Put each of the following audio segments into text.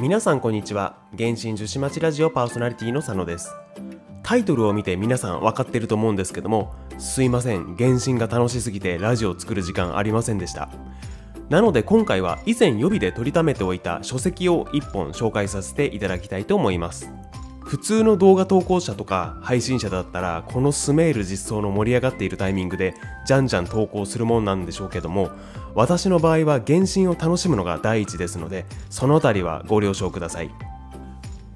皆さんこんにちは。原神樹脂町ラジオパーソナリティの佐野です。タイトルを見て皆さん分かってると思うんですけどもすいません。原神が楽しすぎてラジオを作る時間ありませんでした。なので今回は以前予備で取りためておいた書籍を1本紹介させていただきたいと思います。普通の動画投稿者とか配信者だったらこのスメール実装の盛り上がっているタイミングでじゃんじゃん投稿するもんなんでしょうけども私の場合は原神を楽しむのが第一ですのでそのあたりはご了承ください。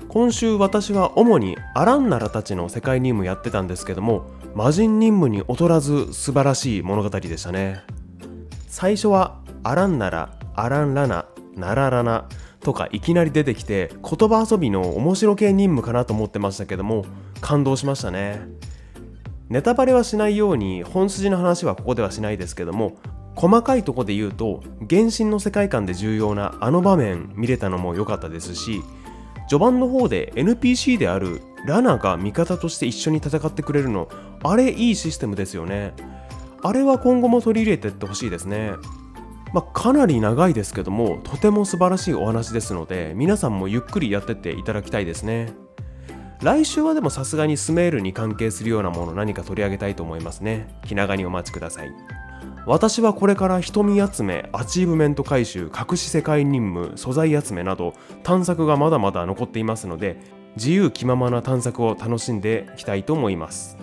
今週私は主にアランナラたちの世界任務やってたんですけども魔人任務に劣らず素晴らしい物語でしたね。最初はアランナラアランラナナララナ。とかいきなり出てきて言葉遊びの面白系任務かなと思ってましたけども感動しましたね。ネタバレはしないように本筋の話はここではしないですけども細かいとこで言うと原神の世界観で重要なあの場面見れたのも良かったですし序盤の方で NPC であるラナが味方として一緒に戦ってくれるのあれいいシステムですよね。あれは今後も取り入れてってほしいですね。まあ、かなり長いですけどもとても素晴らしいお話ですので皆さんもゆっくりやってっていただきたいですね。来週はでもさすがにスメールに関係するようなもの何か取り上げたいと思いますね。気長にお待ちください。私はこれから瞳集めアチーブメント回収隠し世界任務素材集めなど探索がまだまだ残っていますので自由気ままな探索を楽しんでいきたいと思います。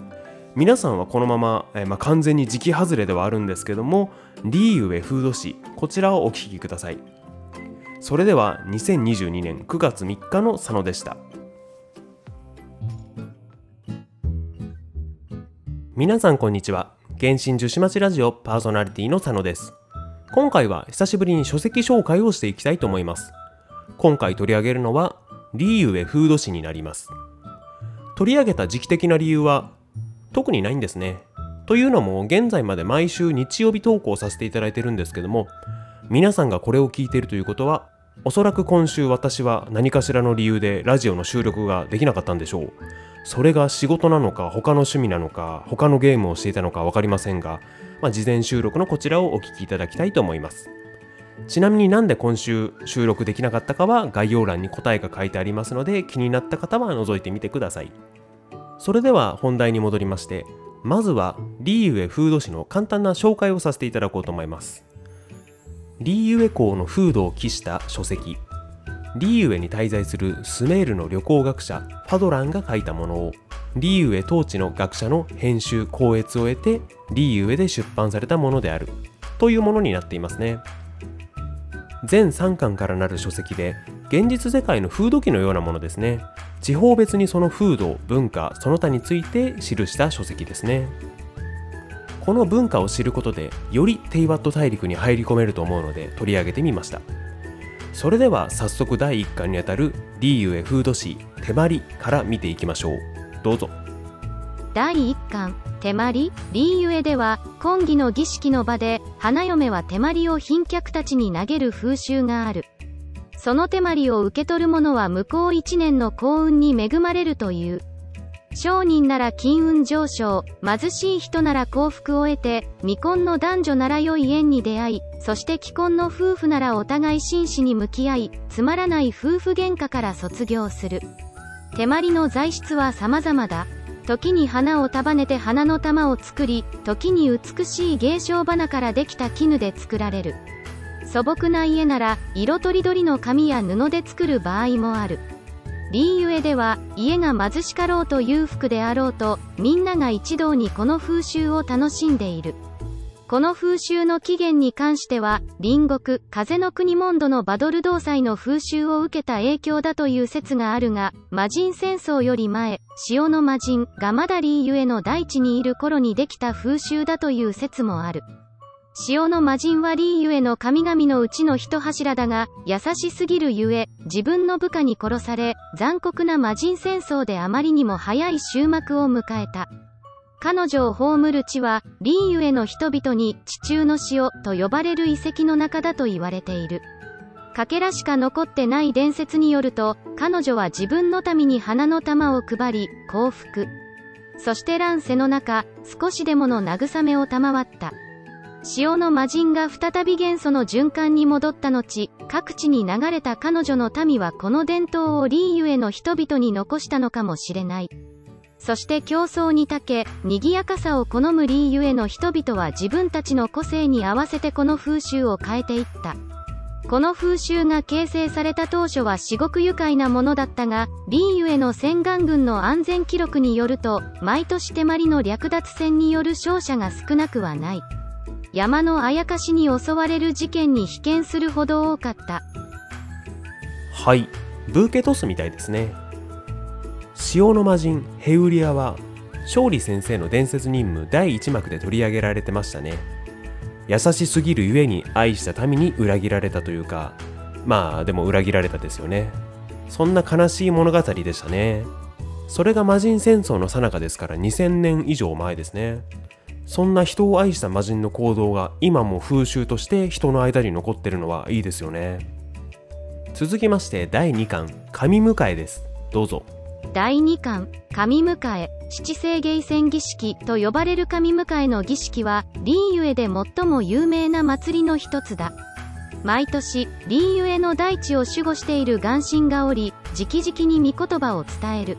皆さんはこのまま、えまあ、完全に時期外れではあるんですけどもリーウェフード誌こちらをお聞きください。それでは2022年9月3日の佐野でした。皆さんこんにちは。原神樹脂町ラジオパーソナリティの佐野です。今回は久しぶりに書籍紹介をしていきたいと思います。今回取り上げるのはリーウェフード誌になります。取り上げた時期的な理由は特にないんですね。というのも現在まで毎週日曜日投稿させていただいてるんですけども皆さんがこれを聞いているということはおそらく今週私は何かしらの理由でラジオの収録ができなかったんでしょう。それが仕事なのか他の趣味なのか他のゲームをしていたのか分かりませんが、まあ、事前収録のこちらをお聞きいただきたいと思います。ちなみになんで今週収録できなかったかは概要欄に答えが書いてありますので気になった方は覗いてみてください。それでは本題に戻りましてまずはリーウェフード誌の簡単な紹介をさせていただこうと思います。リーウェ校の風土を記した書籍リーウェに滞在するスメールの旅行学者ファドランが書いたものをリーウェ統治の学者の編集校閲を得てリーウェで出版されたものであるというものになっていますね。全3巻からなる書籍で現実世界の風土記のようなものですね。地方別にその風土文化その他について記した書籍ですね。この文化を知ることでよりテイワット大陸に入り込めると思うので取り上げてみました。それでは早速第1巻にあたるリーユエフード誌手まりから見ていきましょう。どうぞ。第1巻手まりリーユエでは婚儀の儀式の場で花嫁は手まりを賓客たちに投げる風習がある。その手まりを受け取る者は向こう1年の幸運に恵まれるという。商人なら金運上昇、貧しい人なら幸福を得て、未婚の男女なら良い縁に出会い、そして既婚の夫婦ならお互い真摯に向き合い、つまらない夫婦喧嘩から卒業する。手まりの材質は様々だ。時に花を束ねて花の玉を作り、時に美しい芸商花からできた絹で作られる。素朴な家なら色とりどりの紙や布で作る場合もある。リーユエでは家が貧しかろうと裕福であろうとみんなが一堂にこの風習を楽しんでいる。この風習の起源に関しては隣国風の国モンドのバドル同祭の風習を受けた影響だという説があるが魔人戦争より前潮の魔人がまだリーユエの大地にいる頃にできた風習だという説もある。潮の魔人はリーゆえの神々のうちの一柱だが、優しすぎるゆえ、自分の部下に殺され、残酷な魔人戦争であまりにも早い終幕を迎えた。彼女を葬る地は、リーゆえの人々に地中の潮と呼ばれる遺跡の中だと言われている。かけらしか残ってない伝説によると、彼女は自分の民に花の玉を配り、幸福。そして乱世の中、少しでもの慰めを賜った。潮の魔人が再び元素の循環に戻った後、各地に流れた彼女の民はこの伝統をリーユへの人々に残したのかもしれない。そして競争に長け、賑やかさを好むリーユへの人々は自分たちの個性に合わせてこの風習を変えていった。この風習が形成された当初は至極愉快なものだったが、リーユへの洗顔軍の安全記録によると、毎年手まりの略奪戦による勝者が少なくはない。山のあやかしに襲われる事件に被験するほど多かった。はい。ブーケトスみたいですね。潮の魔人ヘウリアは勝利先生の伝説任務第1幕で取り上げられてましたね。優しすぎるゆえに愛した民に裏切られたというかまあでも裏切られたですよね。そんな悲しい物語でしたね。それが魔人戦争の最中ですから2000年以上前ですね。そんな人を愛した魔人の行動が今も風習として人の間に残ってるのはいいですよね。続きまして第2巻神迎えです。どうぞ。第2巻神迎え。七星芸戦儀式と呼ばれる神迎えの儀式はリーユエで最も有名な祭りの一つだ。毎年リーユエの大地を守護している眼神がおり直々に御言葉を伝える。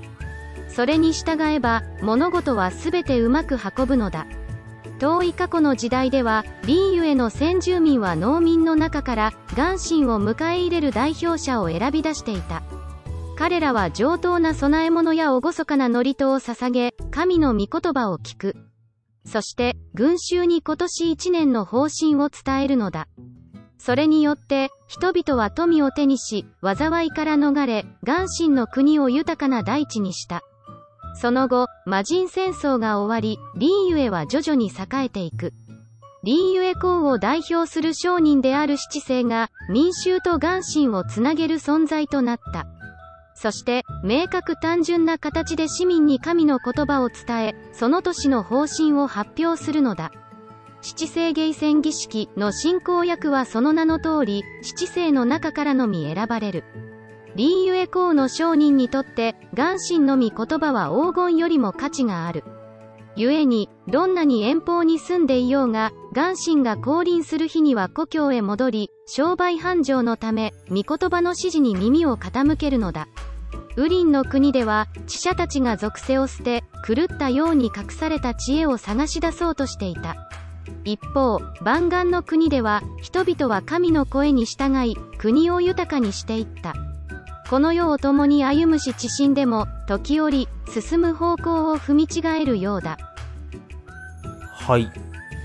それに従えば物事は全てうまく運ぶのだ。遠い過去の時代ではリーユへの先住民は農民の中から元神を迎え入れる代表者を選び出していた。彼らは上等な供え物や厳かな祝詞を捧げ神の御言葉を聞く。そして群衆に今年1年の方針を伝えるのだ。それによって人々は富を手にし災いから逃れ元神の国を豊かな大地にした。その後、魔人戦争が終わり、リーユエは徐々に栄えていく。リーユエ公を代表する商人である七世が、民衆と元神をつなげる存在となった。そして、明確単純な形で市民に神の言葉を伝え、その年の方針を発表するのだ。七世芸戦儀式の進行役はその名の通り、七世の中からのみ選ばれる。リーユエ公の商人にとって、元神のみ言葉は黄金よりも価値がある。故に、どんなに遠方に住んでいようが、元神が降臨する日には故郷へ戻り、商売繁盛のため、御言葉の指示に耳を傾けるのだ。ウリンの国では、知者たちが属性を捨て、狂ったように隠された知恵を探し出そうとしていた。一方、万願の国では、人々は神の声に従い、国を豊かにしていった。この世を共に歩むし知心でも時折進む方向を踏み違えるようだ。はい。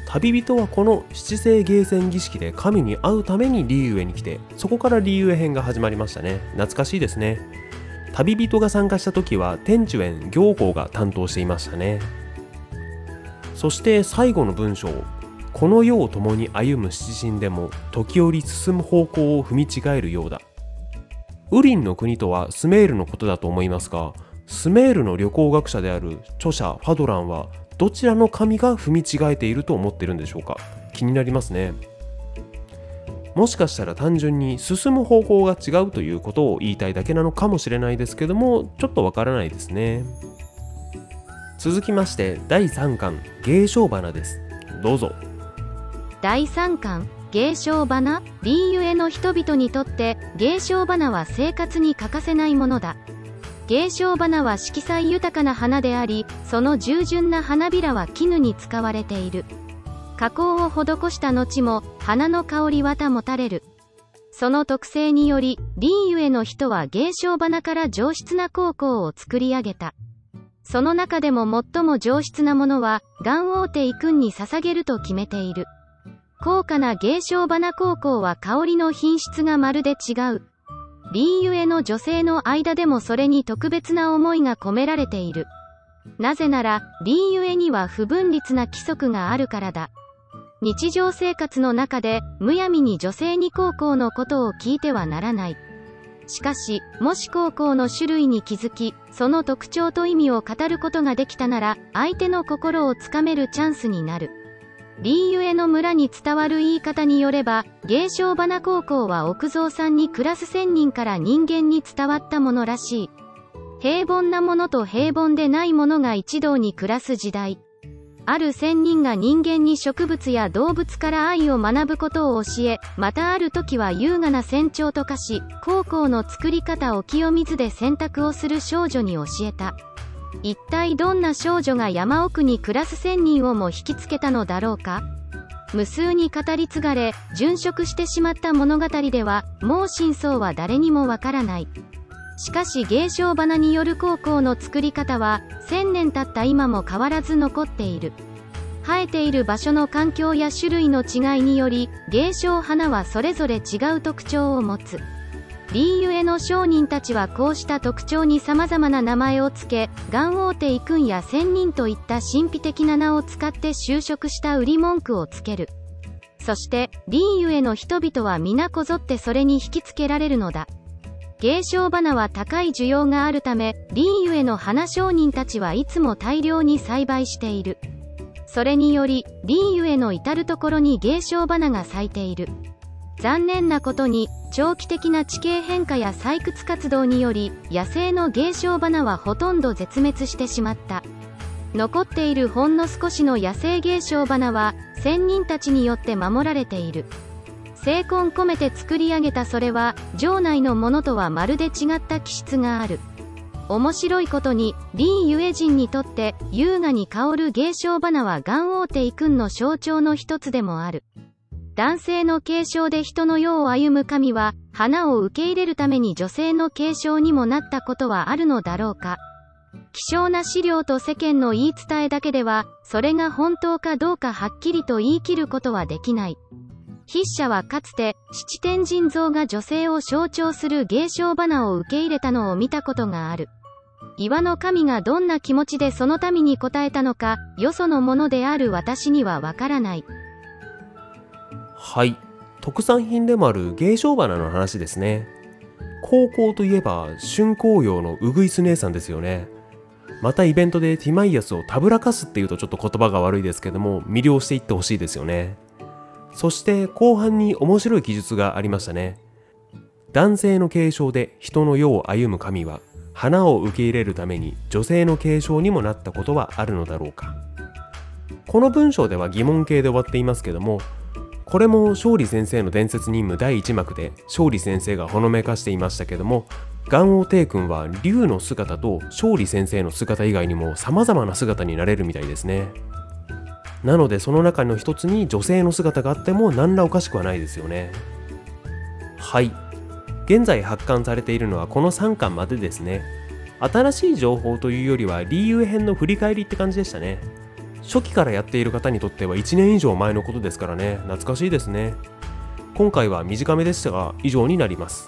旅人はこの七星芸戦儀式で神に会うためにリーウェに来てそこからリーウェ編が始まりましたね。懐かしいですね。旅人が参加した時は天寿園行幸が担当していましたね。そして最後の文章。この世を共に歩む七神でも時折進む方向を踏み違えるようだ。ウリンの国とはスメールのことだと思いますがスメールの旅行学者である著者ファドランはどちらの神が踏み違えていると思ってるんでしょうか？気になりますね。もしかしたら単純に進む方向が違うということを言いたいだけなのかもしれないですけどもちょっとわからないですね。続きまして第3巻芸商花です。どうぞ。第3巻。芸商花リーユエの人々にとって芸商花は生活に欠かせないものだ。芸商花は色彩豊かな花でありその従順な花びらは絹に使われている。加工を施した後も花の香りは保たれる。その特性によりリーユエの人は芸商花から上質な高校を作り上げた。その中でも最も上質なものは、ガンオーテイ君に捧げると決めている。高価な芸商花高校は香りの品質がまるで違う。リーユエの女性の間でもそれに特別な思いが込められている。なぜなら、リーユエには不分律な規則があるからだ。日常生活の中で、むやみに女性に高校のことを聞いてはならない。しかし、もし高校の種類に気づき、その特徴と意味を語ることができたなら、相手の心をつかめるチャンスになる。リーユエの村に伝わる言い方によれば、芸商花高校は奥蔵さんに暮らす仙人から人間に伝わったものらしい。平凡なものと平凡でないものが一堂に暮らす時代。ある仙人が人間に植物や動物から愛を学ぶことを教え、またある時は優雅な船長と化し、高校の作り方を清水で洗濯をする少女に教えた。一体どんな少女が山奥に暮らす仙人をも引きつけたのだろうか？無数に語り継がれ、殉職してしまった物語では、もう真相は誰にもわからない。しかし芸商花による高校の作り方は、1000年経った今も変わらず残っている。生えている場所の環境や種類の違いにより、芸商花はそれぞれ違う特徴を持つ。リーユエの商人たちはこうした特徴に様々な名前を付け、ガンオーテイクンや仙人といった神秘的な名を使って就職した売り文句をつける。そして、リーユエの人々は皆こぞってそれに引きつけられるのだ。芸商花は高い需要があるため、リーユエの花商人たちはいつも大量に栽培している。それにより、リーユエの至るところに芸商花が咲いている。残念なことに、長期的な地形変化や採掘活動により、野生の芸商花はほとんど絶滅してしまった。残っているほんの少しの野生芸商花は、仙人たちによって守られている。精魂込めて作り上げたそれは、城内のものとはまるで違った気質がある。面白いことに、リー・ユエ人にとって、優雅に香る芸商花はガンオーテイ君の象徴の一つでもある。男性の継承で人の世を歩む神は、花を受け入れるために女性の継承にもなったことはあるのだろうか。希少な資料と世間の言い伝えだけでは、それが本当かどうかはっきりと言い切ることはできない。筆者はかつて、七天神像が女性を象徴する芸商花を受け入れたのを見たことがある。岩の神がどんな気持ちでその民に応えたのか、よそのものである私にはわからない。はい。特産品でもある芸商花の話ですね。高校といえば春紅葉のうぐいす姉さんですよね。またイベントでティマイアスをたぶらかすっていうとちょっと言葉が悪いですけども魅了していってほしいですよね。そして後半に面白い記述がありましたね。男性の継承で人の世を歩む神は花を受け入れるために女性の継承にもなったことはあるのだろうか。この文章では疑問形で終わっていますけどもこれも勝利先生の伝説任務第1幕で勝利先生がほのめかしていましたけども元王帝君は竜の姿と勝利先生の姿以外にも様々な姿になれるみたいですね。なのでその中の一つに女性の姿があっても何らおかしくはないですよね。はい。現在発刊されているのはこの3巻までですね。新しい情報というよりは理由編の振り返りって感じでしたね。初期からやっている方にとっては1年以上前のことですからね。懐かしいですね。今回は短めでしたが以上になります。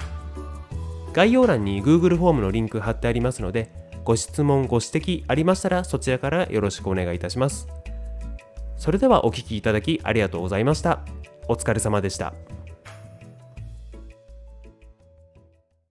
概要欄に Google フォームのリンク貼ってありますのでご質問ご指摘ありましたらそちらからよろしくお願いいたします。それではお聴きいただきありがとうございました。お疲れ様でした。